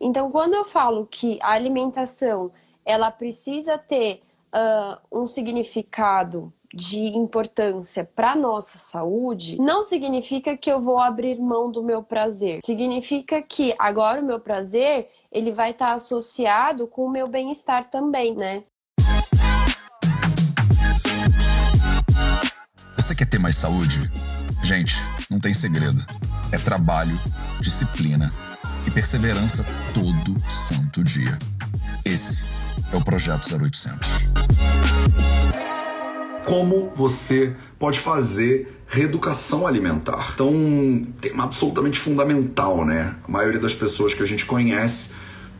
Então, quando eu falo que a alimentação ela precisa ter uh, um significado de importância para nossa saúde, não significa que eu vou abrir mão do meu prazer. Significa que agora o meu prazer ele vai estar tá associado com o meu bem-estar também, né? Você quer ter mais saúde? Gente, não tem segredo. É trabalho, disciplina e perseverança todo santo dia. Esse é o Projeto 0800. Como você pode fazer reeducação alimentar? Então, tema absolutamente fundamental, né? A maioria das pessoas que a gente conhece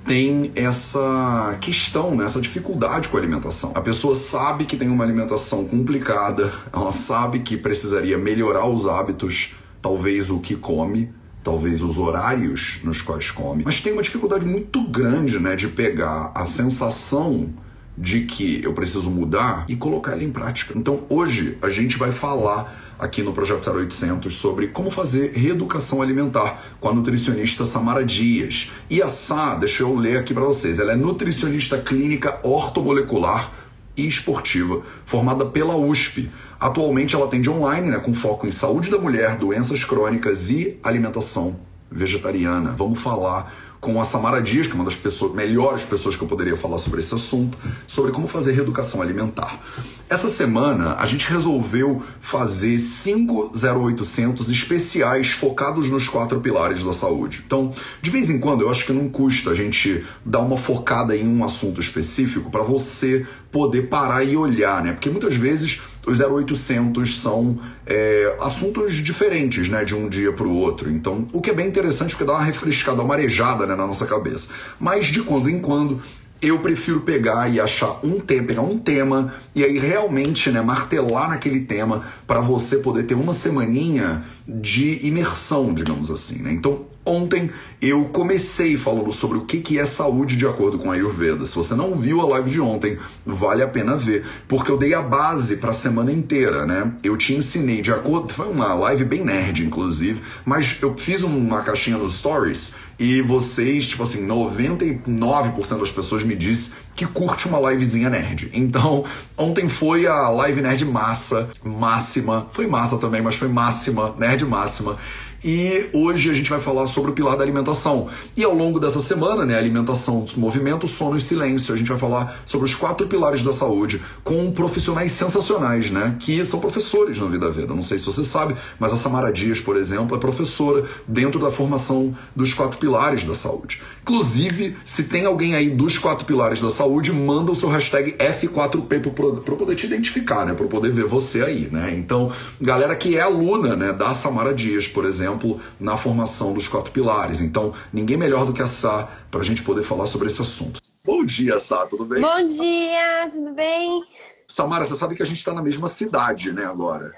tem essa questão, né? essa dificuldade com a alimentação. A pessoa sabe que tem uma alimentação complicada, ela sabe que precisaria melhorar os hábitos, talvez o que come, talvez os horários nos quais come, mas tem uma dificuldade muito grande, né, de pegar a sensação de que eu preciso mudar e colocar ela em prática. Então, hoje a gente vai falar aqui no Projeto 0800 sobre como fazer reeducação alimentar com a nutricionista Samara Dias. E a Sá, deixa eu ler aqui para vocês, ela é nutricionista clínica ortomolecular e esportiva, formada pela USP. Atualmente ela atende online, né, com foco em saúde da mulher, doenças crônicas e alimentação vegetariana. Vamos falar com a Samara Dias, que é uma das pessoas, melhores pessoas que eu poderia falar sobre esse assunto, sobre como fazer reeducação alimentar. Essa semana a gente resolveu fazer cinco 0800 especiais focados nos quatro pilares da saúde. Então, de vez em quando, eu acho que não custa a gente dar uma focada em um assunto específico para você poder parar e olhar, né? Porque muitas vezes os 0800 são é, assuntos diferentes, né, de um dia para o outro. Então, o que é bem interessante porque dá uma refrescada, uma marejada né, na nossa cabeça. Mas de quando em quando eu prefiro pegar e achar um tema, pegar um tema e aí realmente, né, martelar naquele tema para você poder ter uma semaninha de imersão, digamos assim, né? Então, Ontem eu comecei falando sobre o que é saúde de acordo com a Ayurveda. Se você não viu a live de ontem, vale a pena ver, porque eu dei a base para a semana inteira, né? Eu te ensinei de acordo, foi uma live bem nerd inclusive, mas eu fiz uma caixinha nos stories e vocês, tipo assim, 99% das pessoas me disse que curte uma livezinha nerd. Então, ontem foi a live nerd massa, máxima. Foi massa também, mas foi máxima, nerd máxima. E hoje a gente vai falar sobre o pilar da alimentação. E ao longo dessa semana, né, alimentação, movimento, sono e silêncio, a gente vai falar sobre os quatro pilares da saúde com profissionais sensacionais, né, que são professores na Vida Veda. Não sei se você sabe, mas a Samara Dias, por exemplo, é professora dentro da formação dos quatro pilares da saúde. Inclusive, se tem alguém aí dos quatro pilares da saúde, manda o seu hashtag F4P para poder te identificar, né, para poder ver você aí, né. Então, galera que é aluna, né, da Samara Dias, por exemplo, exemplo, na formação dos quatro pilares. Então, ninguém melhor do que a Sá para a gente poder falar sobre esse assunto. Bom dia, Sá, tudo bem? Bom dia, tudo bem? Samara, você sabe que a gente está na mesma cidade, né, agora?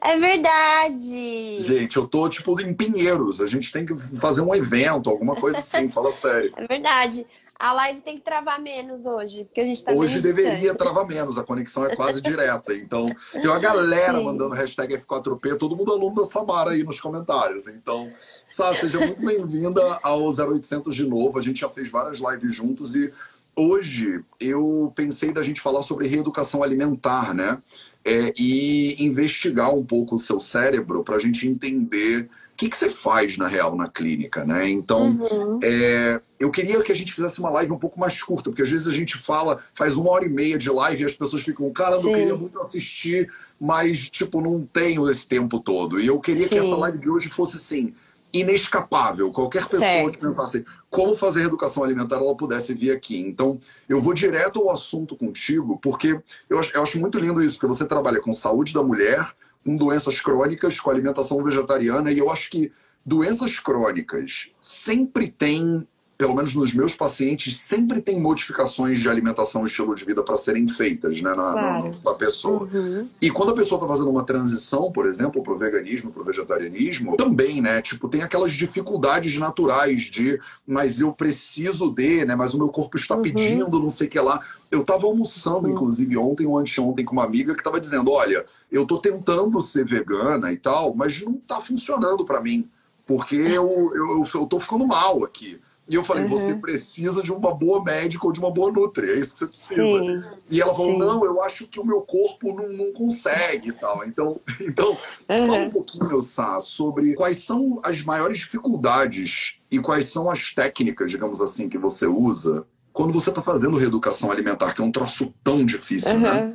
É verdade! Gente, eu tô, tipo, em Pinheiros. A gente tem que fazer um evento, alguma coisa assim, fala sério. É verdade. A live tem que travar menos hoje, porque a gente tá Hoje deveria distante. travar menos, a conexão é quase direta. Então, tem uma galera Sim. mandando hashtag F4P, todo mundo aluno da Samara aí nos comentários. Então, Sá, seja muito bem-vinda ao 0800 de novo. A gente já fez várias lives juntos e hoje eu pensei da gente falar sobre reeducação alimentar, né? É, e investigar um pouco o seu cérebro para a gente entender o que, que você faz na real na clínica, né? Então, uhum. é, eu queria que a gente fizesse uma live um pouco mais curta, porque às vezes a gente fala, faz uma hora e meia de live e as pessoas ficam, cara, eu queria muito assistir, mas, tipo, não tenho esse tempo todo. E eu queria Sim. que essa live de hoje fosse, assim, inescapável. Qualquer pessoa certo. que pensasse como fazer educação alimentar, ela pudesse vir aqui. Então, eu vou direto ao assunto contigo, porque eu acho, eu acho muito lindo isso, porque você trabalha com saúde da mulher, com doenças crônicas, com alimentação vegetariana, e eu acho que doenças crônicas sempre têm pelo menos nos meus pacientes, sempre tem modificações de alimentação e estilo de vida para serem feitas né, na, claro. na, na pessoa. Uhum. E quando a pessoa está fazendo uma transição, por exemplo, para o veganismo, para o vegetarianismo, também, né? Tipo, tem aquelas dificuldades naturais de, mas eu preciso de, né? Mas o meu corpo está uhum. pedindo, não sei o que lá. Eu estava almoçando, inclusive, ontem ou anteontem com uma amiga que estava dizendo: olha, eu estou tentando ser vegana e tal, mas não está funcionando para mim porque eu, eu, eu tô ficando mal aqui. E eu falei, uhum. você precisa de uma boa médica ou de uma boa nutri, é isso que você precisa. Sim. E ela falou, Sim. não, eu acho que o meu corpo não, não consegue e tal. Então, então uhum. fala um pouquinho, Sá, sobre quais são as maiores dificuldades e quais são as técnicas, digamos assim, que você usa quando você está fazendo reeducação alimentar, que é um troço tão difícil, uhum. né?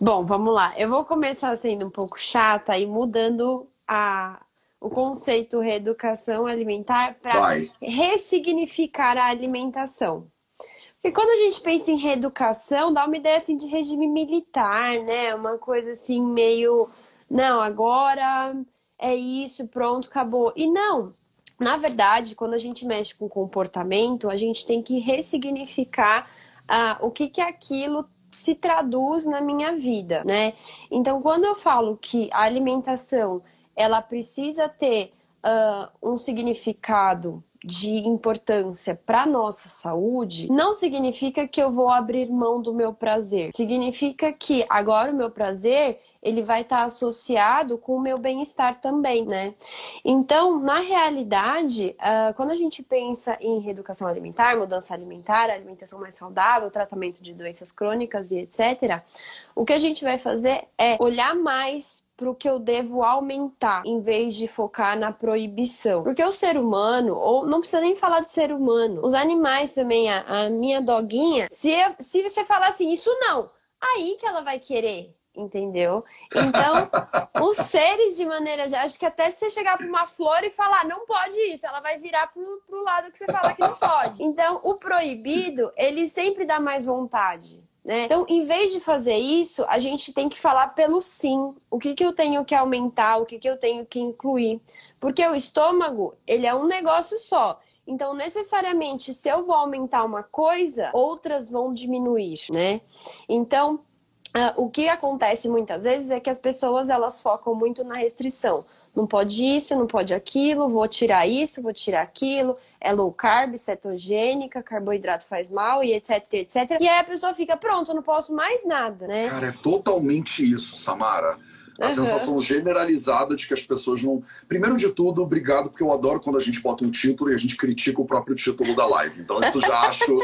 Bom, vamos lá. Eu vou começar sendo um pouco chata e mudando a, o conceito reeducação alimentar para ressignificar a alimentação. Porque quando a gente pensa em reeducação, dá uma ideia assim de regime militar, né? Uma coisa assim meio, não, agora é isso, pronto, acabou. E não. Na verdade, quando a gente mexe com comportamento, a gente tem que ressignificar ah, o que, que aquilo se traduz na minha vida, né? Então, quando eu falo que a alimentação ela precisa ter uh, um significado de importância para nossa saúde, não significa que eu vou abrir mão do meu prazer. Significa que agora o meu prazer ele vai estar tá associado com o meu bem-estar também, né? Então, na realidade, uh, quando a gente pensa em reeducação alimentar, mudança alimentar, alimentação mais saudável, tratamento de doenças crônicas e etc., o que a gente vai fazer é olhar mais para o que eu devo aumentar, em vez de focar na proibição. Porque o ser humano, ou não precisa nem falar de ser humano, os animais também, a, a minha doguinha, se, eu, se você falar assim, isso não, aí que ela vai querer entendeu? Então, os seres de maneira geral, acho que até se você chegar para uma flor e falar, não pode isso, ela vai virar pro, pro lado que você fala que não pode. Então, o proibido, ele sempre dá mais vontade. Né? Então, em vez de fazer isso, a gente tem que falar pelo sim. O que, que eu tenho que aumentar, o que, que eu tenho que incluir. Porque o estômago, ele é um negócio só. Então, necessariamente, se eu vou aumentar uma coisa, outras vão diminuir, né? Então, Uh, o que acontece muitas vezes é que as pessoas elas focam muito na restrição. Não pode isso, não pode aquilo, vou tirar isso, vou tirar aquilo, é low carb, cetogênica, carboidrato faz mal e etc, etc. E aí a pessoa fica, pronto, eu não posso mais nada, né? Cara, é totalmente isso, Samara. A uhum. sensação generalizada de que as pessoas não. Primeiro de tudo, obrigado, porque eu adoro quando a gente bota um título e a gente critica o próprio título da live. Então, isso já acho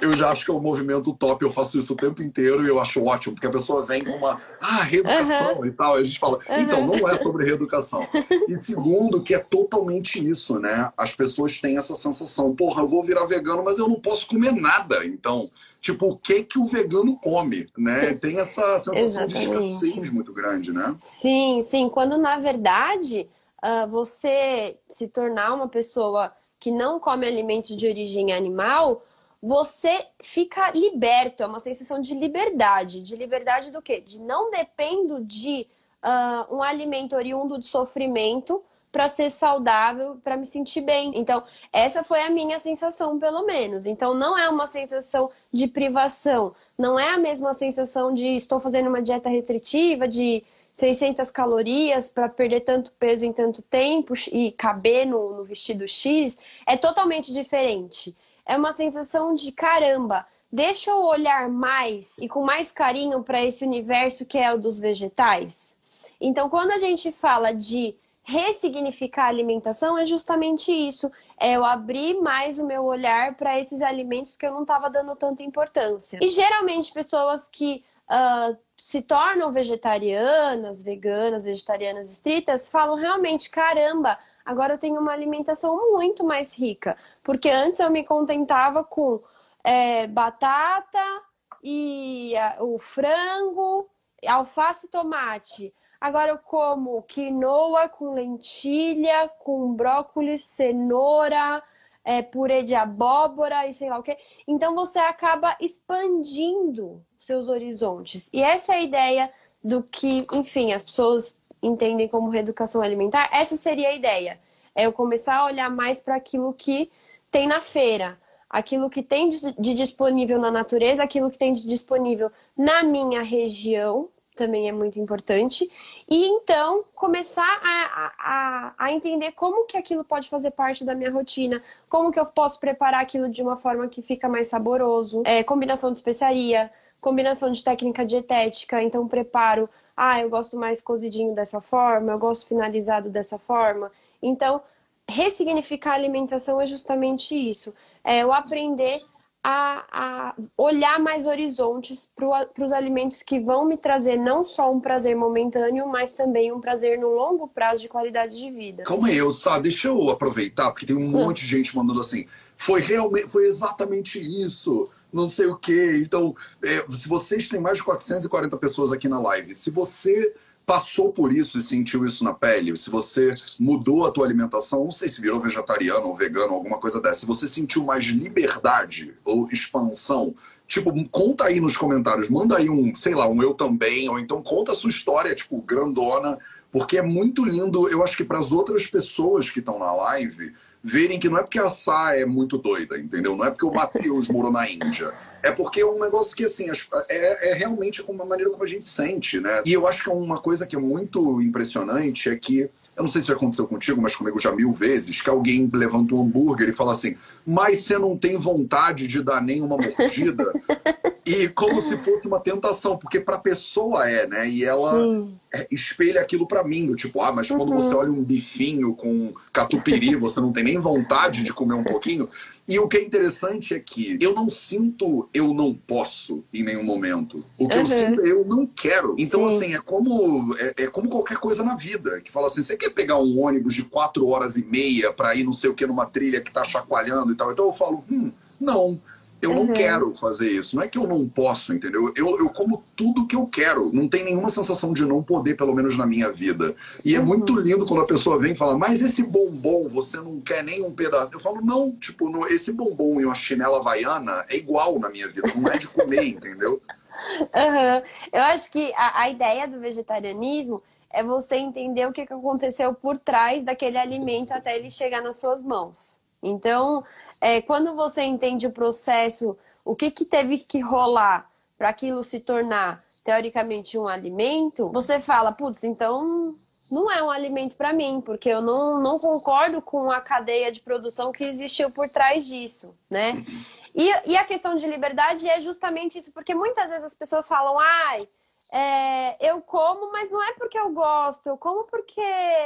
eu já acho que é um movimento top, eu faço isso o tempo inteiro e eu acho ótimo, porque a pessoa vem com uma, ah, reeducação uhum. e tal, e a gente fala, então, não é sobre reeducação. E segundo, que é totalmente isso, né? As pessoas têm essa sensação, porra, eu vou virar vegano, mas eu não posso comer nada, então tipo, o que que o vegano come, né? Tem essa sensação de escassez muito grande, né? Sim, sim. Quando na verdade uh, você se tornar uma pessoa que não come alimentos de origem animal, você fica liberto, é uma sensação de liberdade. De liberdade do quê? De não dependo de uh, um alimento oriundo de sofrimento para ser saudável, para me sentir bem. Então, essa foi a minha sensação, pelo menos. Então, não é uma sensação de privação, não é a mesma sensação de estou fazendo uma dieta restritiva, de 600 calorias para perder tanto peso em tanto tempo e caber no, no vestido X. É totalmente diferente é uma sensação de caramba. Deixa eu olhar mais e com mais carinho para esse universo que é o dos vegetais. Então, quando a gente fala de ressignificar a alimentação, é justamente isso. É eu abrir mais o meu olhar para esses alimentos que eu não estava dando tanta importância. E geralmente pessoas que uh, se tornam vegetarianas, veganas, vegetarianas estritas, falam realmente: caramba, agora eu tenho uma alimentação muito mais rica. Porque antes eu me contentava com é, batata e a, o frango, alface e tomate. Agora eu como quinoa com lentilha, com brócolis, cenoura, é, purê de abóbora e sei lá o que. Então você acaba expandindo seus horizontes. E essa é a ideia do que, enfim, as pessoas entendem como reeducação alimentar. Essa seria a ideia. É eu começar a olhar mais para aquilo que tem na feira, aquilo que tem de disponível na natureza, aquilo que tem de disponível na minha região, também é muito importante. E então começar a, a, a entender como que aquilo pode fazer parte da minha rotina, como que eu posso preparar aquilo de uma forma que fica mais saboroso, é, combinação de especiaria, combinação de técnica dietética, então preparo, ah, eu gosto mais cozidinho dessa forma, eu gosto finalizado dessa forma. Então, ressignificar a alimentação é justamente isso. É eu aprender a, a olhar mais horizontes para os alimentos que vão me trazer não só um prazer momentâneo, mas também um prazer no longo prazo de qualidade de vida. Calma aí, eu, sabe, deixa eu aproveitar, porque tem um hum. monte de gente mandando assim. Foi realmente, foi exatamente isso não sei o quê. Então, é, se vocês têm mais de 440 pessoas aqui na live, se você passou por isso e sentiu isso na pele, se você mudou a tua alimentação, não sei se virou vegetariano ou vegano, alguma coisa dessa, se você sentiu mais liberdade ou expansão, tipo, conta aí nos comentários, manda aí um, sei lá, um eu também, ou então conta a sua história, tipo, grandona, porque é muito lindo, eu acho que para as outras pessoas que estão na live, verem que não é porque a Sá é muito doida, entendeu? Não é porque o Matheus morou na Índia. É porque é um negócio que, assim, é, é realmente uma maneira como a gente sente, né? E eu acho que uma coisa que é muito impressionante é que eu não sei se já aconteceu contigo, mas comigo já mil vezes, que alguém levanta um hambúrguer e fala assim, mas você não tem vontade de dar nenhuma mordida? e como se fosse uma tentação, porque pra pessoa é, né? E ela é, espelha aquilo para mim, tipo, ah, mas quando uhum. você olha um bifinho com catupiry, você não tem nem vontade de comer um pouquinho. E o que é interessante é que eu não sinto eu não posso em nenhum momento. O que uhum. eu sinto é eu não quero. Então, Sim. assim, é como, é, é, como qualquer coisa na vida. Que fala assim, você quer pegar um ônibus de quatro horas e meia para ir não sei o que numa trilha que tá chacoalhando e tal. Então eu falo, hum, não. Eu uhum. não quero fazer isso. Não é que eu não posso, entendeu? Eu, eu como tudo que eu quero. Não tem nenhuma sensação de não poder, pelo menos na minha vida. E é uhum. é muito lindo quando a pessoa vem e fala, mas esse bombom, você não quer nem um pedaço. Eu falo, não, tipo, no, esse bombom e uma chinela havaiana é igual na minha vida. Não é de comer, entendeu? Uhum. Eu acho que a, a ideia do vegetarianismo é você entender o que aconteceu por trás daquele alimento até ele chegar nas suas mãos. Então, é, quando você entende o processo, o que, que teve que rolar para aquilo se tornar teoricamente um alimento, você fala, putz, então não é um alimento para mim, porque eu não, não concordo com a cadeia de produção que existiu por trás disso, né? E, e a questão de liberdade é justamente isso, porque muitas vezes as pessoas falam, ai, é, eu como, mas não é porque eu gosto, eu como porque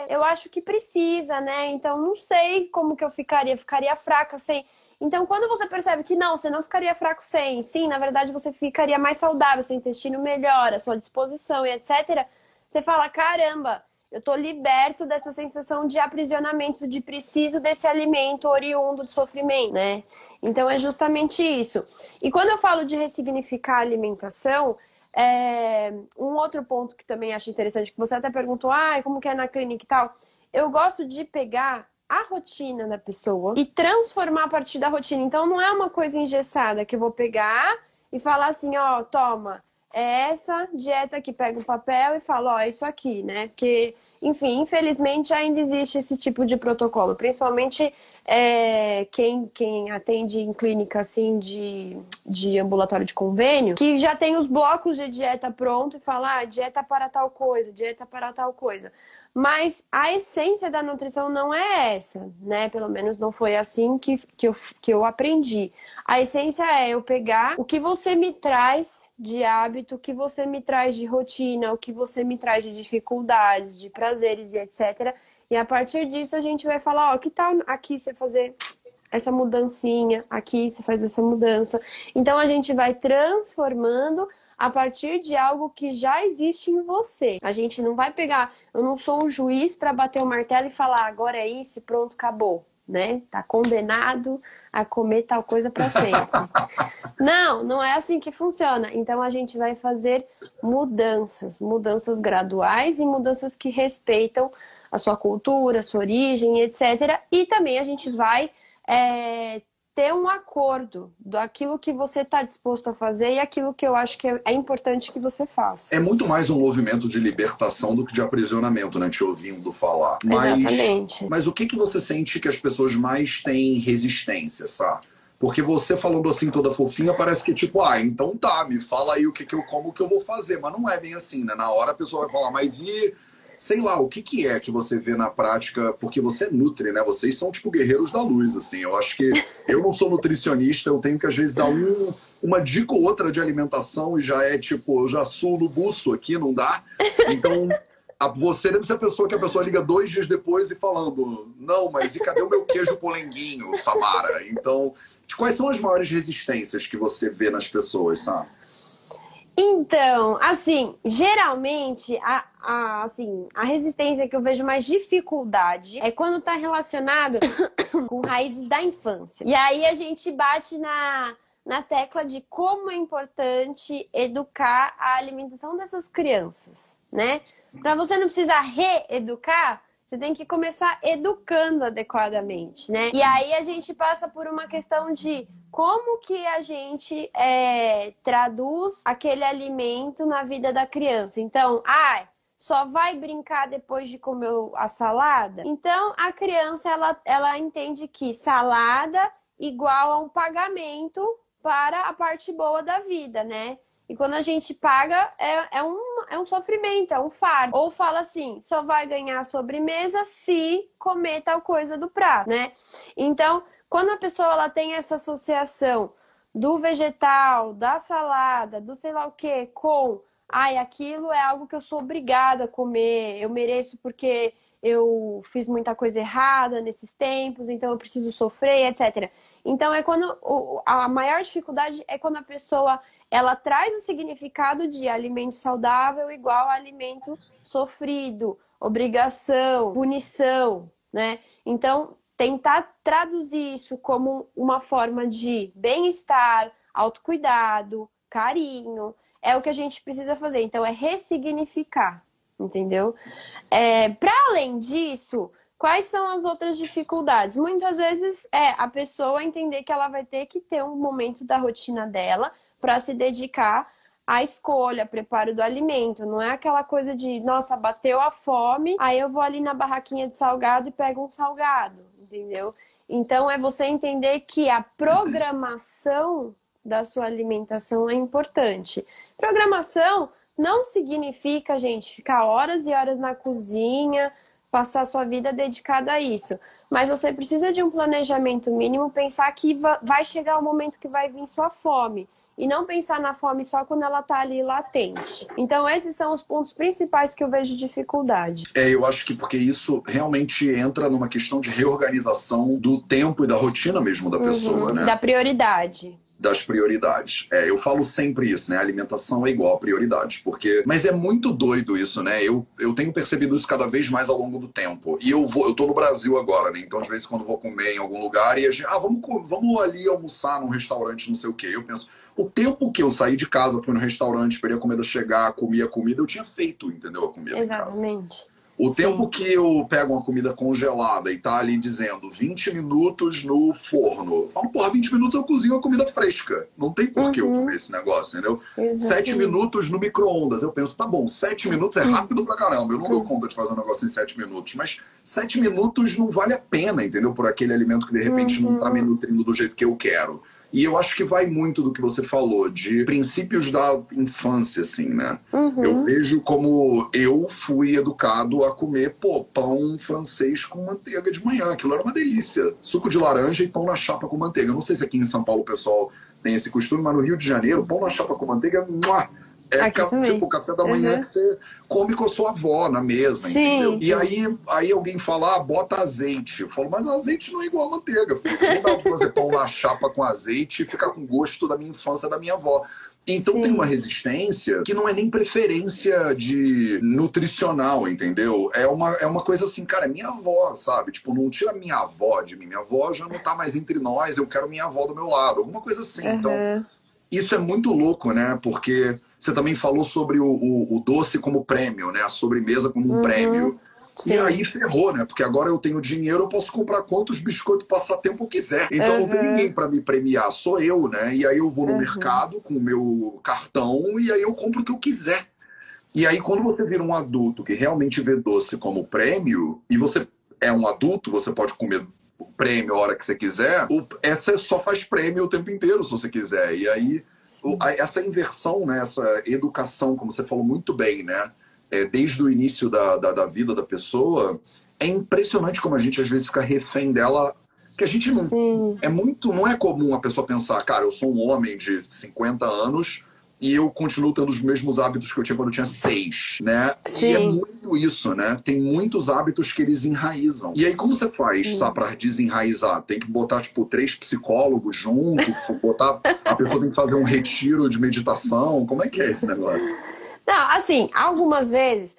eu acho que precisa, né? Então não sei como que eu ficaria, ficaria fraca sem. Então, quando você percebe que não, você não ficaria fraco sem, sim, na verdade você ficaria mais saudável, seu intestino melhora, sua disposição e etc. Você fala: caramba, eu tô liberto dessa sensação de aprisionamento, de preciso desse alimento oriundo de sofrimento, né? Então é justamente isso. E quando eu falo de ressignificar a alimentação, é, um outro ponto que também acho interessante, que você até perguntou, ah, como que é na clínica e tal. Eu gosto de pegar a rotina da pessoa e transformar a partir da rotina. Então não é uma coisa engessada que eu vou pegar e falar assim, ó, toma, é essa dieta que pega o papel e fala, ó, é isso aqui, né? Porque, enfim, infelizmente ainda existe esse tipo de protocolo, principalmente é, quem, quem atende em clínica assim de, de ambulatório de convênio, que já tem os blocos de dieta pronto e fala, ah, dieta para tal coisa, dieta para tal coisa. Mas a essência da nutrição não é essa, né? Pelo menos não foi assim que, que, eu, que eu aprendi. A essência é eu pegar o que você me traz de hábito, o que você me traz de rotina, o que você me traz de dificuldades, de prazeres e etc e a partir disso a gente vai falar, ó, que tal aqui você fazer essa mudancinha, aqui você faz essa mudança. Então a gente vai transformando a partir de algo que já existe em você. A gente não vai pegar, eu não sou um juiz para bater o martelo e falar agora é isso, pronto, acabou, né? Tá condenado a comer tal coisa para sempre. não, não é assim que funciona. Então a gente vai fazer mudanças, mudanças graduais e mudanças que respeitam a sua cultura, a sua origem, etc. E também a gente vai é, ter um acordo daquilo que você está disposto a fazer e aquilo que eu acho que é, importante que você faça. É muito mais um movimento de libertação do que de aprisionamento, né? Te ouvindo falar. Mas, Exatamente. Mas o que, que você sente que as pessoas mais têm resistência, sabe? Porque você falando assim toda fofinha, parece que tipo, ah, então tá, me fala aí o que, que eu como, o que eu vou fazer. Mas não é bem assim, né? Na hora a pessoa vai falar, mas e sei lá, o que, que é que você vê na prática, porque você é nutre, né? Vocês são tipo guerreiros da luz, assim. Eu acho que eu não sou nutricionista, eu tenho que às vezes dar um, uma dica ou outra de alimentação e já é tipo, eu já suo no buço aqui, não dá. Então, você deve ser a pessoa que a pessoa liga dois dias depois e falando: Não, mas e cadê o meu queijo polenguinho, Samara? Então, quais são as maiores resistências que você vê nas pessoas, sabe? Então, assim, geralmente a, a, assim, a resistência que eu vejo mais dificuldade é quando está relacionado com raízes da infância. E aí a gente bate na, na tecla de como é importante educar a alimentação dessas crianças, né? Para você não precisar reeducar, você tem que começar educando adequadamente, né? E aí a gente passa por uma questão de como que a gente é, traduz aquele alimento na vida da criança. Então, ah, só vai brincar depois de comer a salada? Então, a criança, ela, ela entende que salada igual a um pagamento para a parte boa da vida, né? E quando a gente paga, é, é, um, é um sofrimento, é um fardo. Ou fala assim, só vai ganhar sobremesa se comer tal coisa do prato, né? Então, quando a pessoa ela tem essa associação do vegetal, da salada, do sei lá o que, com ai, aquilo é algo que eu sou obrigada a comer, eu mereço porque eu fiz muita coisa errada nesses tempos, então eu preciso sofrer, etc. Então é quando a maior dificuldade é quando a pessoa ela traz o significado de alimento saudável igual a alimento sofrido, obrigação, punição, né? Então tentar traduzir isso como uma forma de bem-estar, autocuidado, carinho, é o que a gente precisa fazer. Então, é ressignificar, entendeu? É, Para além disso, quais são as outras dificuldades? Muitas vezes é a pessoa entender que ela vai ter que ter um momento da rotina dela para se dedicar a escolha, preparo do alimento. Não é aquela coisa de, nossa, bateu a fome, aí eu vou ali na barraquinha de salgado e pego um salgado, entendeu? Então é você entender que a programação da sua alimentação é importante. Programação não significa, gente, ficar horas e horas na cozinha, passar sua vida dedicada a isso. Mas você precisa de um planejamento mínimo, pensar que vai chegar o momento que vai vir sua fome e não pensar na fome só quando ela está ali latente. Então, esses são os pontos principais que eu vejo dificuldade. É, eu acho que porque isso realmente entra numa questão de reorganização do tempo e da rotina mesmo da pessoa, uhum, né? Da prioridade das prioridades. É, eu falo sempre isso, né? Alimentação é igual a prioridades, porque. Mas é muito doido isso, né? Eu, eu tenho percebido isso cada vez mais ao longo do tempo. E eu vou, eu tô no Brasil agora, né? Então, às vezes, quando vou comer em algum lugar e a gente, ah, vamos, vamos ali almoçar num restaurante, não sei o quê. Eu penso, o tempo que eu saí de casa, fui no restaurante, esperei a comida chegar, comia a comida, eu tinha feito, entendeu? A comida Exatamente. O Sim. tempo que eu pego uma comida congelada e tá ali dizendo 20 minutos no forno, eu falo, porra, 20 minutos eu cozinho a comida fresca. Não tem por que uhum. eu comer esse negócio, entendeu? Exatamente. 7 minutos no micro-ondas. Eu penso, tá bom, 7 minutos é rápido pra caramba. Eu não dou uhum. conta de fazer um negócio em 7 minutos. Mas 7 minutos não vale a pena, entendeu? Por aquele alimento que de repente uhum. não tá me nutrindo do jeito que eu quero. E eu acho que vai muito do que você falou, de princípios da infância, assim, né? Uhum. Eu vejo como eu fui educado a comer, pô, pão francês com manteiga de manhã. Aquilo era uma delícia. Suco de laranja e pão na chapa com manteiga. Eu não sei se aqui em São Paulo o pessoal tem esse costume, mas no Rio de Janeiro, pão na chapa com manteiga, muah, é ca, tipo café da manhã uhum. que você come com a sua avó na mesa, Sim. entendeu? E aí, aí alguém fala, ah, bota azeite. Eu falo, mas azeite não é igual a manteiga. Não dá pra fazer pão na chapa com azeite e ficar com gosto da minha infância da minha avó. Então Sim. tem uma resistência que não é nem preferência de nutricional, entendeu? É uma, é uma coisa assim, cara, é minha avó, sabe? Tipo, não tira minha avó de mim. Minha avó já não tá mais entre nós, eu quero minha avó do meu lado. Alguma coisa assim. Uhum. Então, isso é muito louco, né? Porque você também falou sobre o, o, o doce como prêmio, né? A sobremesa como um uhum. prêmio. Sim. E aí ferrou, né? Porque agora eu tenho dinheiro, eu posso comprar quantos biscoitos passatempo eu quiser. Então uhum. não tem uhum. ninguém para me premiar, sou eu, né? E aí eu vou no uhum. mercado com o meu cartão e aí eu compro o que eu quiser. E aí quando você vira um adulto que realmente vê doce como prêmio, e você é um adulto, você pode comer prêmio a hora que você quiser, essa só faz prêmio o tempo inteiro se você quiser. E aí essa inversão, né, essa educação, como você falou muito bem, né, é, desde o início da, da, da, vida da pessoa, é impressionante como a gente às vezes fica refém dela. Que a gente não. É muito. Não é comum a pessoa pensar, cara, eu sou um homem de 50 anos, e eu continuo tendo os mesmos hábitos que eu tinha quando eu tinha seis, né? Sim. E é muito isso, né? Tem muitos hábitos que eles enraizam. E aí, como você faz, sabe, pra desenraizar? Tem que botar, tipo, três psicólogos juntos, botar. A pessoa tem que fazer um retiro de meditação. Como é que é esse negócio? Não, assim, algumas vezes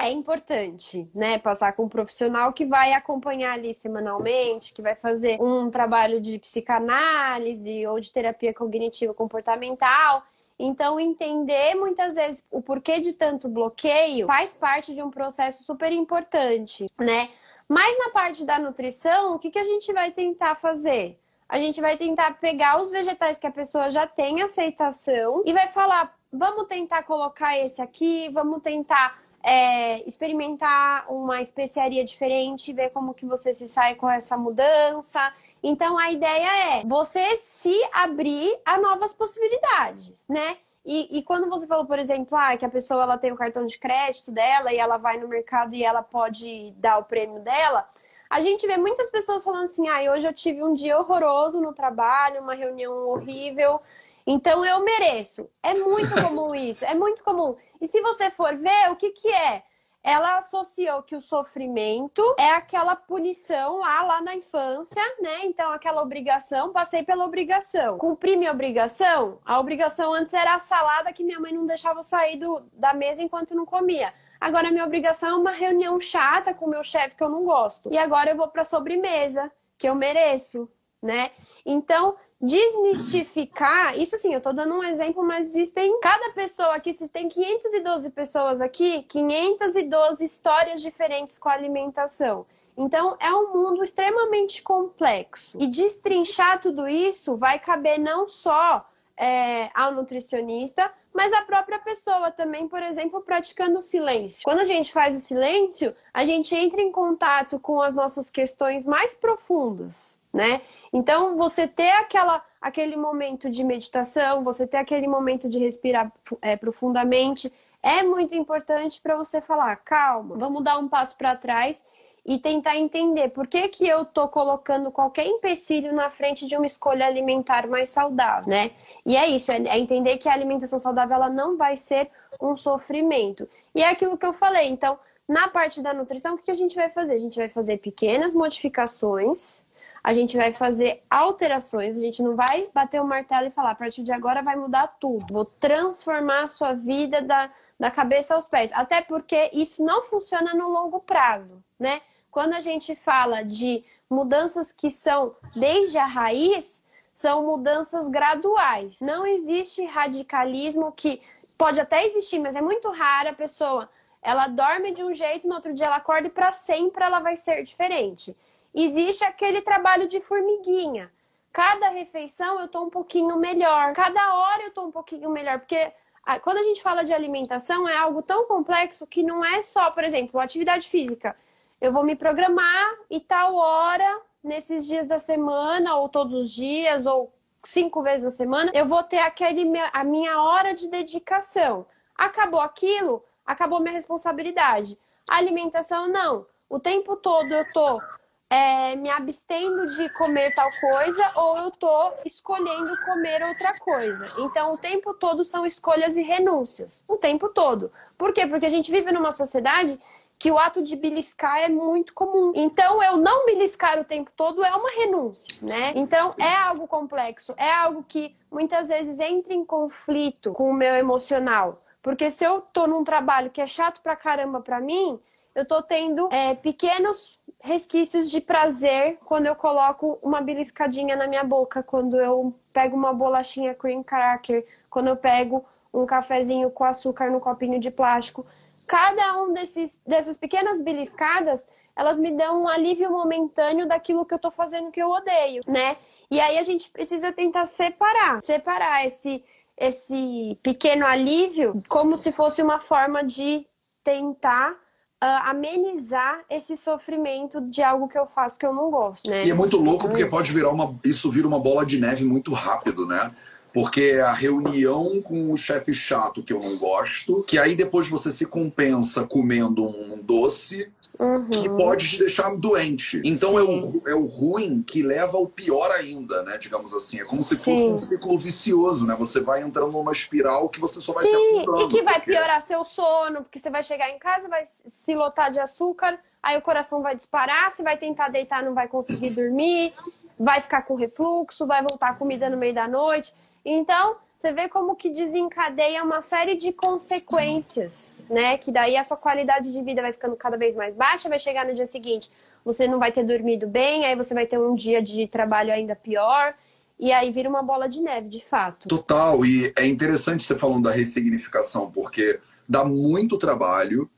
é importante, né, passar com um profissional que vai acompanhar ali semanalmente, que vai fazer um trabalho de psicanálise ou de terapia cognitiva comportamental. Então, entender muitas vezes o porquê de tanto bloqueio faz parte de um processo super importante, né? Mas na parte da nutrição, o que, que a gente vai tentar fazer? A gente vai tentar pegar os vegetais que a pessoa já tem aceitação e vai falar: vamos tentar colocar esse aqui, vamos tentar é, experimentar uma especiaria diferente, ver como que você se sai com essa mudança. Então a ideia é você se abrir a novas possibilidades, né? E, e, quando você falou, por exemplo, ah, que a pessoa ela tem o cartão de crédito dela e ela vai no mercado e ela pode dar o prêmio dela, a gente vê muitas pessoas falando assim: ah, hoje eu tive um dia horroroso no trabalho, uma reunião horrível, então eu mereço. É muito comum isso, é muito comum. E se você for ver, o que, que é? Ela associou que o sofrimento é aquela punição lá, lá na infância, né? Então, aquela obrigação, passei pela obrigação. Cumpri minha obrigação? A obrigação antes era a salada que minha mãe não deixava eu sair do, da mesa enquanto não comia. Agora, minha obrigação é uma reunião chata com o meu chefe que eu não gosto. E agora eu vou para sobremesa, que eu mereço, né? Então, desmistificar, isso assim, eu tô dando um exemplo, mas existem cada pessoa aqui, se tem 512 pessoas aqui, 512 histórias diferentes com a alimentação. Então, é um mundo extremamente complexo. E destrinchar tudo isso vai caber não só é, ao nutricionista, mas a própria pessoa também, por exemplo, praticando o silêncio. Quando a gente faz o silêncio, a gente entra em contato com as nossas questões mais profundas, né? Então, você ter aquela, aquele momento de meditação, você ter aquele momento de respirar é, profundamente, é muito importante para você falar, calma, vamos dar um passo para trás e tentar entender por que, que eu tô colocando qualquer empecilho na frente de uma escolha alimentar mais saudável, né? E é isso, é, é entender que a alimentação saudável ela não vai ser um sofrimento. E é aquilo que eu falei. Então, na parte da nutrição, o que a gente vai fazer? A gente vai fazer pequenas modificações, a gente vai fazer alterações, a gente não vai bater o martelo e falar, a partir de agora vai mudar tudo. Vou transformar a sua vida da, da cabeça aos pés. Até porque isso não funciona no longo prazo, né? Quando a gente fala de mudanças que são desde a raiz, são mudanças graduais. Não existe radicalismo que pode até existir, mas é muito raro a pessoa. Ela dorme de um jeito, no outro dia ela acorda e para sempre ela vai ser diferente. Existe aquele trabalho de formiguinha. Cada refeição eu tô um pouquinho melhor, cada hora eu tô um pouquinho melhor, porque quando a gente fala de alimentação é algo tão complexo que não é só, por exemplo, atividade física eu vou me programar e tal hora, nesses dias da semana, ou todos os dias, ou cinco vezes na semana, eu vou ter aquele, a minha hora de dedicação. Acabou aquilo, acabou minha responsabilidade. A alimentação, não. O tempo todo eu tô é, me abstendo de comer tal coisa ou eu tô escolhendo comer outra coisa. Então, o tempo todo são escolhas e renúncias. O tempo todo. Por quê? Porque a gente vive numa sociedade que o ato de beliscar é muito comum. Então, eu não beliscar o tempo todo é uma renúncia, né? Então, é algo complexo, é algo que muitas vezes entra em conflito com o meu emocional. Porque se eu tô num trabalho que é chato pra caramba pra mim, eu tô tendo é, pequenos resquícios de prazer quando eu coloco uma beliscadinha na minha boca, quando eu pego uma bolachinha cream cracker, quando eu pego um cafezinho com açúcar no copinho de plástico cada um desses, dessas pequenas beliscadas, elas me dão um alívio momentâneo daquilo que eu tô fazendo que eu odeio, né? E aí a gente precisa tentar separar, separar esse esse pequeno alívio como se fosse uma forma de tentar uh, amenizar esse sofrimento de algo que eu faço que eu não gosto, né? E é muito louco porque pode virar uma isso vira uma bola de neve muito rápido, né? Porque a reunião com o chefe chato que eu não gosto, que aí depois você se compensa comendo um doce, uhum. que pode te deixar doente. Então é o, é o ruim que leva ao pior ainda, né? Digamos assim. É como se fosse um ciclo vicioso, né? Você vai entrando numa espiral que você só vai Sim, se afundando. E que vai porque... piorar seu sono, porque você vai chegar em casa, vai se lotar de açúcar, aí o coração vai disparar, você vai tentar deitar, não vai conseguir dormir, vai ficar com refluxo, vai voltar a comida no meio da noite. Então, você vê como que desencadeia uma série de consequências, né? Que daí a sua qualidade de vida vai ficando cada vez mais baixa, vai chegar no dia seguinte, você não vai ter dormido bem, aí você vai ter um dia de trabalho ainda pior. E aí vira uma bola de neve, de fato. Total. E é interessante você falando da ressignificação, porque dá muito trabalho,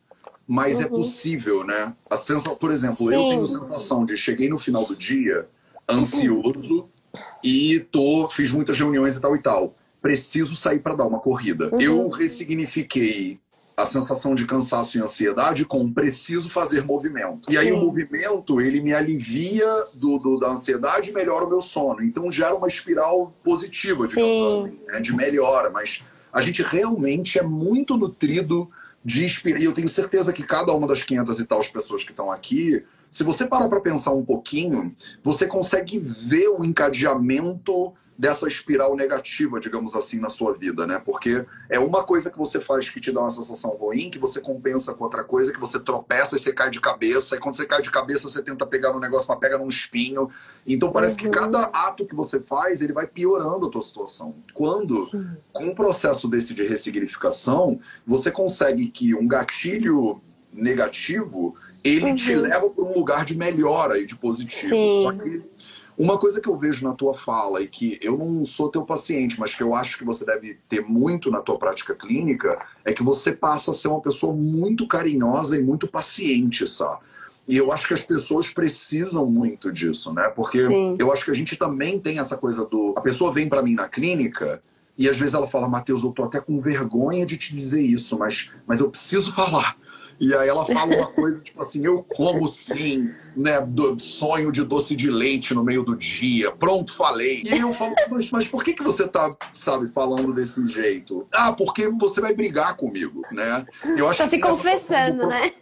mas é uhum. é possível, né? A sensação, por exemplo, Sim. eu tenho a sensação de cheguei no final do dia ansioso e tô, fiz muitas reuniões e tal e tal preciso sair para dar uma corrida. Uhum. Eu ressignifiquei a sensação de cansaço e ansiedade com preciso fazer movimento. E aí Sim. o movimento, ele me alivia do, do, da ansiedade e melhora o meu sono. Então gera uma espiral positiva, Sim. digamos assim, né? de melhora. Mas a gente realmente é muito nutrido de inspirar. E eu tenho certeza que cada uma das 500 e tal pessoas que estão aqui, se você parar para pensar um pouquinho, você consegue ver o encadeamento dessa espiral negativa, digamos assim, na sua vida, né? Porque é uma coisa que você faz que te dá uma sensação ruim, que você compensa com outra coisa, que você tropeça e você cai de cabeça, e quando você cai de cabeça você tenta pegar no negócio, mas pega num espinho. Então parece uhum. que cada ato que você faz, ele vai piorando a tua situação. Quando, Sim. com um processo desse de ressignificação, você consegue que um gatilho negativo, ele uhum. te leva para um lugar de melhora e de positivo. Sim. Uma coisa que eu vejo na tua fala e que eu não sou teu paciente, mas que eu acho que você deve ter muito na tua prática clínica, é que você passa a ser uma pessoa muito carinhosa e muito paciente, sabe? E eu acho que as pessoas precisam muito disso, né? Porque Sim. eu acho que a gente também tem essa coisa do. A pessoa vem para mim na clínica e às vezes ela fala, Matheus, eu tô até com vergonha de te dizer isso, mas, mas eu preciso falar. E aí ela fala uma coisa tipo assim: eu como sim, né? Do, sonho de doce de leite no meio do dia. Pronto, falei. E aí eu falo, mas, mas por que, que você tá, sabe, falando desse jeito? Ah, porque você vai brigar comigo, né? Eu acho tá se confessando, né?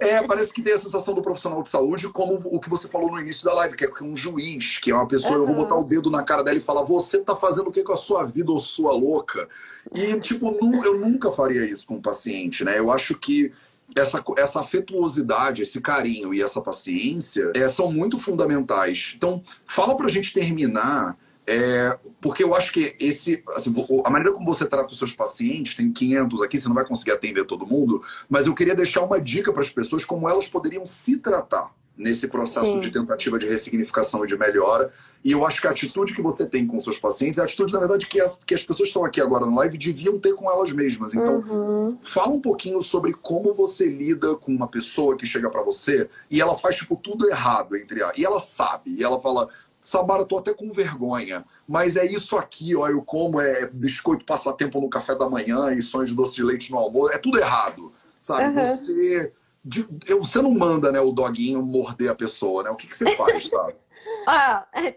É, parece que tem a sensação do profissional de saúde, como o que você falou no início da live, que é um juiz, que é uma pessoa, uhum. eu vou botar o dedo na cara dela e falar, você tá fazendo o que com a sua vida, ou sua louca? E, tipo, eu nunca faria isso com um paciente, né? Eu acho que essa, essa afetuosidade, esse carinho e essa paciência é, são muito fundamentais. Então, fala pra gente terminar, é, porque eu acho que esse, assim, a maneira como você trata os seus pacientes, tem 500 aqui, você não vai conseguir atender todo mundo, mas eu queria deixar uma dica para as pessoas como elas poderiam se tratar nesse processo Sim. de tentativa de ressignificação e de melhora. E eu acho que a atitude que você tem com seus pacientes é a atitude, na verdade, que as, que as pessoas que estão aqui agora no live deviam ter com elas mesmas. Então, uhum. fala um pouquinho sobre como você lida com uma pessoa que chega para você e ela faz, tipo, tudo errado, entre a... E ela sabe, e ela fala, Samara, tô até com vergonha, mas é isso aqui, ó, eu como é biscoito passatempo no café da manhã e sonho de doce de leite no almoço, é tudo errado, sabe? Uhum. Você de, você não manda, né, o doguinho morder a pessoa, né? O que, que você faz, sabe?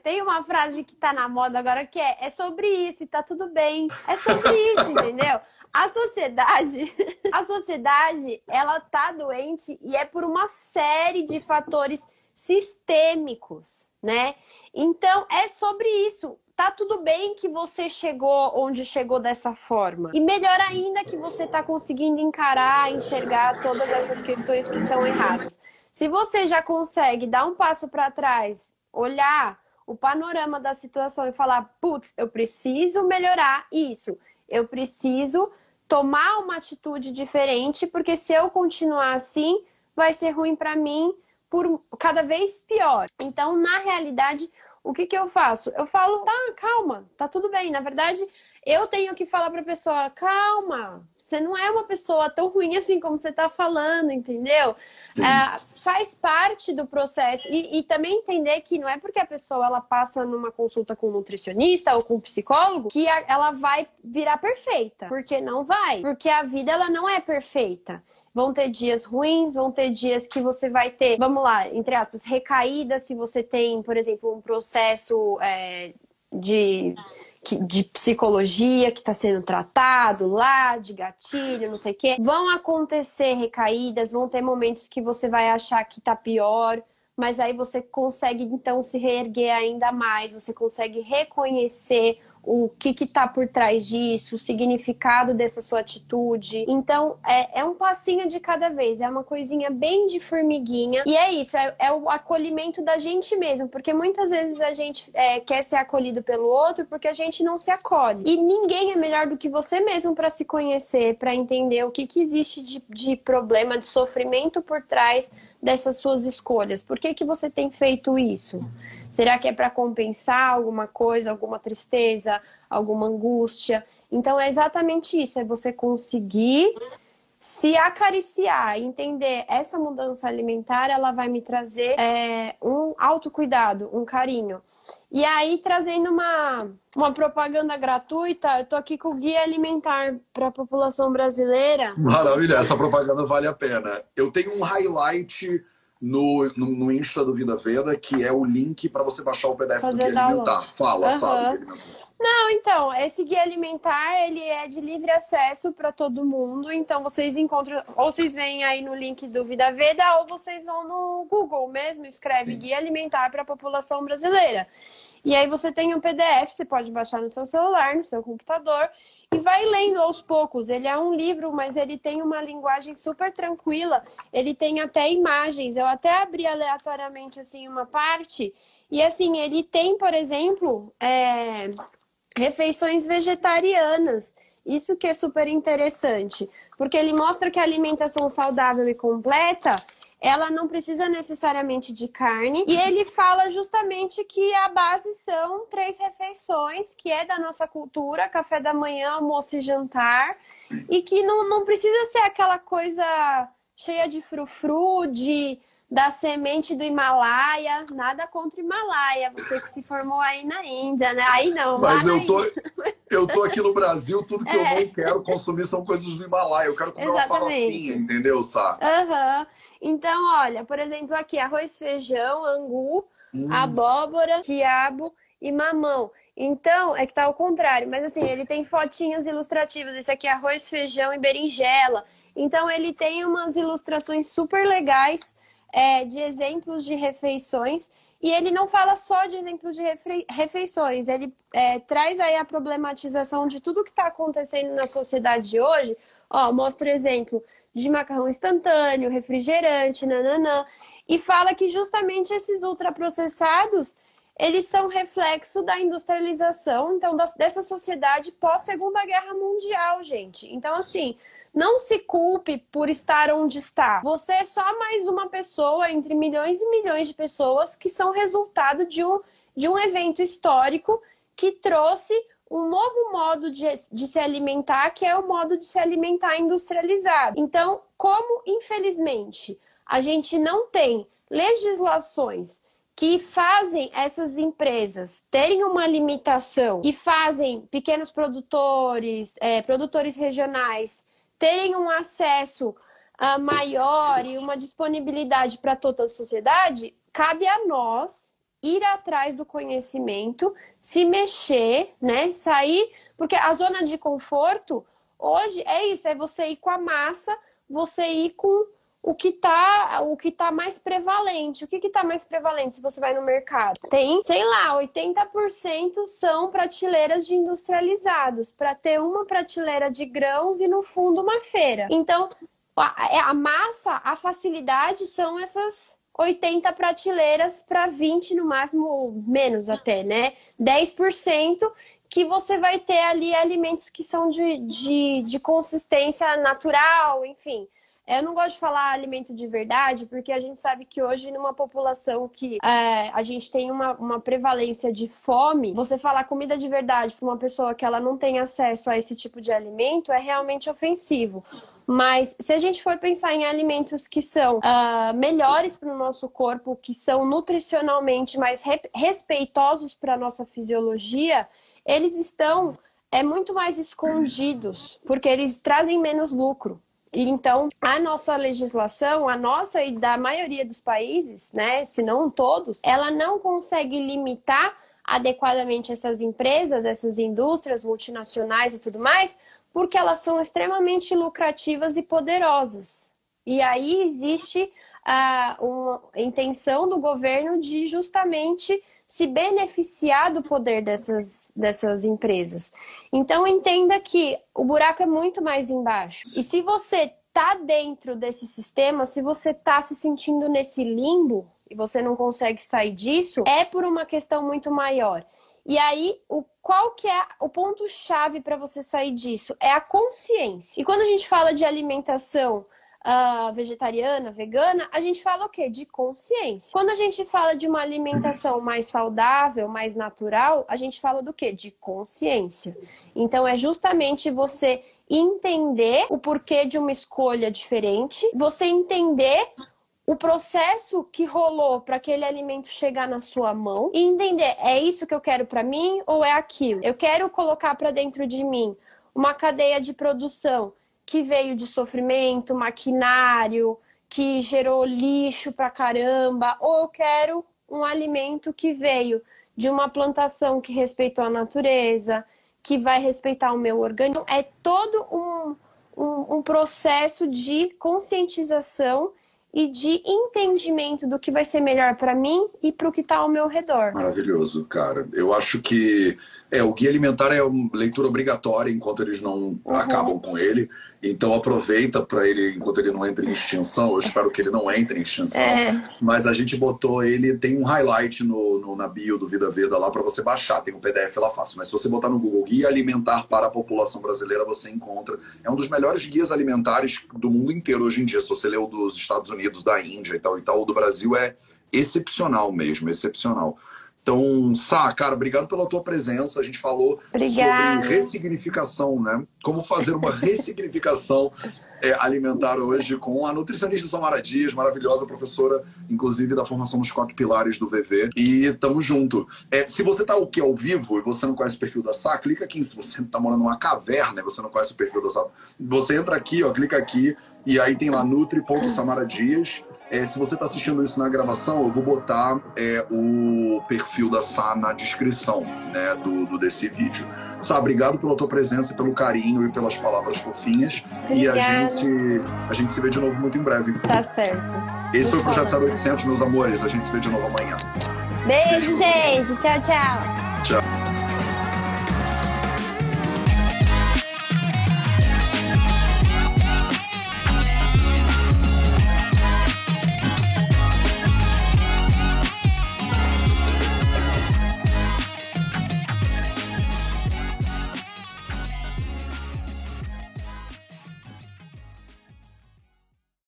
Tem uma frase que tá na moda agora que é: é sobre isso, tá tudo bem. É sobre isso, entendeu? A sociedade, a sociedade, ela tá doente e é por uma série de fatores sistêmicos, né? Então é sobre isso tá tudo bem que você chegou onde chegou dessa forma. E melhor ainda que você tá conseguindo encarar, enxergar todas essas questões que estão erradas. Se você já consegue dar um passo para trás, olhar o panorama da situação e falar, putz, eu preciso melhorar isso. Eu preciso tomar uma atitude diferente, porque se eu continuar assim, vai ser ruim para mim por cada vez pior. Então, na realidade, o que, que eu faço? Eu falo, tá, calma, tá tudo bem. Na verdade, eu tenho que falar pra pessoa, calma, você não é uma pessoa tão ruim assim como você tá falando, entendeu? É, faz parte do processo. E, e, também entender que não é porque a pessoa ela passa numa consulta com um nutricionista ou com um psicólogo que a, ela vai virar perfeita. Porque não vai. Porque a vida ela não é perfeita. Vão ter dias ruins, vão ter dias que você vai ter, vamos lá, entre aspas, recaída se você tem, por exemplo, um processo é, de de psicologia que está sendo tratado lá, de gatilho, não sei o quê. Vão acontecer recaídas, vão ter momentos que você vai achar que está pior, mas aí você consegue então se reerguer ainda mais, você consegue reconhecer o que está por trás disso, o significado dessa sua atitude. Então, é, é um passinho de cada vez, é uma coisinha bem de formiguinha. E é isso, é, é o acolhimento da gente mesmo, porque muitas vezes a gente é, quer ser acolhido pelo outro porque a gente não se acolhe. E ninguém é melhor do que você mesmo para se conhecer, para entender o que, que existe de, de problema, de sofrimento por trás dessas suas escolhas. Por que, que você tem feito isso? Será que é para compensar alguma coisa, alguma tristeza, alguma angústia? Então é exatamente isso, é você conseguir se acariciar, entender essa mudança alimentar, ela vai me trazer é, um autocuidado, um carinho. E aí, trazendo uma, uma propaganda gratuita, eu tô aqui com o Guia Alimentar para a população brasileira. Maravilha, essa propaganda vale a pena. Eu tenho um highlight no, no, no, Insta do Vida Veda, que é o link para você baixar o PDF Fazer do Guia Alimentar. Fala, uhum. sabe? Não, então, esse guia alimentar, ele é de livre acesso para todo mundo, então vocês encontram, ou vocês vêm aí no link do Vida Veda, ou vocês vão no Google mesmo, escreve Sim. guia alimentar para a população brasileira. E aí você tem um PDF, você pode baixar no seu celular, no seu computador, e vai lendo aos poucos. Ele é um livro, mas ele tem uma linguagem super tranquila. Ele tem até imagens. Eu até abri aleatoriamente assim uma parte e assim ele tem, por exemplo, é, refeições vegetarianas. Isso que é super interessante, porque ele mostra que a alimentação saudável e completa ela não precisa necessariamente de carne. E ele fala justamente que a base são três refeições, que é da nossa cultura: café da manhã, almoço e jantar. E que não, não precisa ser aquela coisa cheia de frufru, de da semente do Himalaia, nada contra o Himalaia, você que se formou aí na Índia, né? Aí não. Mas eu tô, eu tô aqui no Brasil, tudo que é. eu não quero consumir são coisas do Himalaia. Eu quero comer Exatamente. uma farofinha, entendeu, Sá? Aham. Uhum. Então, olha, por exemplo, aqui arroz, feijão, angu, hum. abóbora, quiabo e mamão. Então, é que tá ao contrário, mas assim, ele tem fotinhas ilustrativas. Esse aqui é arroz, feijão e berinjela. Então, ele tem umas ilustrações super legais é, de exemplos de refeições. E ele não fala só de exemplos de refeições, ele é, traz aí a problematização de tudo que está acontecendo na sociedade de hoje. Ó, mostra exemplo de macarrão instantâneo, refrigerante, nananã. E fala que justamente esses ultraprocessados, eles são reflexo da industrialização, então, dessa sociedade pós-Segunda Guerra Mundial, gente. Então, assim, não se culpe por estar onde está. Você é só mais uma pessoa entre milhões e milhões de pessoas que são resultado de um, de um evento histórico que trouxe um novo modo de, de se alimentar, que é o modo de se alimentar industrializado. Então, como infelizmente a gente não tem legislações que fazem essas empresas terem uma limitação e fazem pequenos produtores, é, produtores regionais terem um acesso uh, maior e uma disponibilidade para toda a sociedade, cabe a nós ir atrás do conhecimento, se mexer, né? Sair, porque a zona de conforto hoje é isso, é você ir com a massa, você ir com o que tá, o que tá mais prevalente. O que que tá mais prevalente se você vai no mercado? Tem, sei lá, 80% são prateleiras de industrializados, para ter uma prateleira de grãos e no fundo uma feira. Então, a, a massa, a facilidade são essas 80 prateleiras para 20 no máximo, menos até, né? 10% que você vai ter ali alimentos que são de, de, de consistência natural, enfim. Eu não gosto de falar alimento de verdade, porque a gente sabe que hoje, numa população que é, a gente tem uma, uma prevalência de fome, você falar comida de verdade para uma pessoa que ela não tem acesso a esse tipo de alimento é realmente ofensivo. Mas se a gente for pensar em alimentos que são uh, melhores para o nosso corpo, que são nutricionalmente mais re respeitosos para a nossa fisiologia, eles estão é muito mais escondidos, porque eles trazem menos lucro. Então, a nossa legislação, a nossa e da maioria dos países, né, se não todos, ela não consegue limitar adequadamente essas empresas, essas indústrias multinacionais e tudo mais, porque elas são extremamente lucrativas e poderosas. E aí existe a, uma intenção do governo de justamente se beneficiar do poder dessas, dessas empresas. Então entenda que o buraco é muito mais embaixo. E se você tá dentro desse sistema, se você tá se sentindo nesse limbo e você não consegue sair disso, é por uma questão muito maior. E aí, o, qual que é o ponto-chave para você sair disso? É a consciência. E quando a gente fala de alimentação uh, vegetariana, vegana, a gente fala o quê? De consciência. Quando a gente fala de uma alimentação mais saudável, mais natural, a gente fala do quê? De consciência. Então é justamente você entender o porquê de uma escolha diferente, você entender o processo que rolou para aquele alimento chegar na sua mão e entender é isso que eu quero para mim ou é aquilo. Eu quero colocar para dentro de mim uma cadeia de produção que veio de sofrimento, maquinário, que gerou lixo pra caramba, ou eu quero um alimento que veio de uma plantação que respeitou a natureza, que vai respeitar o meu organismo. É todo um, um, um processo de conscientização e de entendimento do que vai ser melhor para mim e para o que está ao meu redor. Maravilhoso, cara. Eu acho que é o guia alimentar é uma leitura obrigatória enquanto eles não uhum. acabam com ele. Então aproveita para ele enquanto ele não entra em extinção. Eu espero que ele não entre em extinção. É. Mas a gente botou ele tem um highlight no, no na bio do Vida Veda lá para você baixar. Tem um PDF lá fácil. Mas se você botar no Google Guia Alimentar para a População Brasileira, você encontra. É um dos melhores guias alimentares do mundo inteiro hoje em dia. Se você leu dos Estados Unidos, da Índia e tal e tal, o do Brasil é excepcional mesmo, excepcional. Então, Sá, cara, obrigado pela tua presença. A gente falou Obrigada. sobre ressignificação, né? Como fazer uma ressignificação é, alimentar hoje com a nutricionista Samara Dias, maravilhosa professora, inclusive da formação dos quatro pilares do VV. E tamo junto. É, se você tá o que ao vivo e você não conhece o perfil da Sá, clica aqui. Se você tá morando numa caverna e você não conhece o perfil da Sá, você entra aqui, ó, clica aqui e aí tem lá nutri.samara Dias. É, se você está assistindo isso na gravação, eu vou botar é, o perfil da Sá na descrição né, do, do, desse vídeo. Sá, obrigado pela tua presença, pelo carinho e pelas palavras fofinhas. Obrigada. E a gente, a gente se vê de novo muito em breve. Tá certo. Esse foi o Projeto 0800, meus amores. A gente se vê de novo amanhã. Beijo, Beijo. gente. Tchau, tchau. Tchau.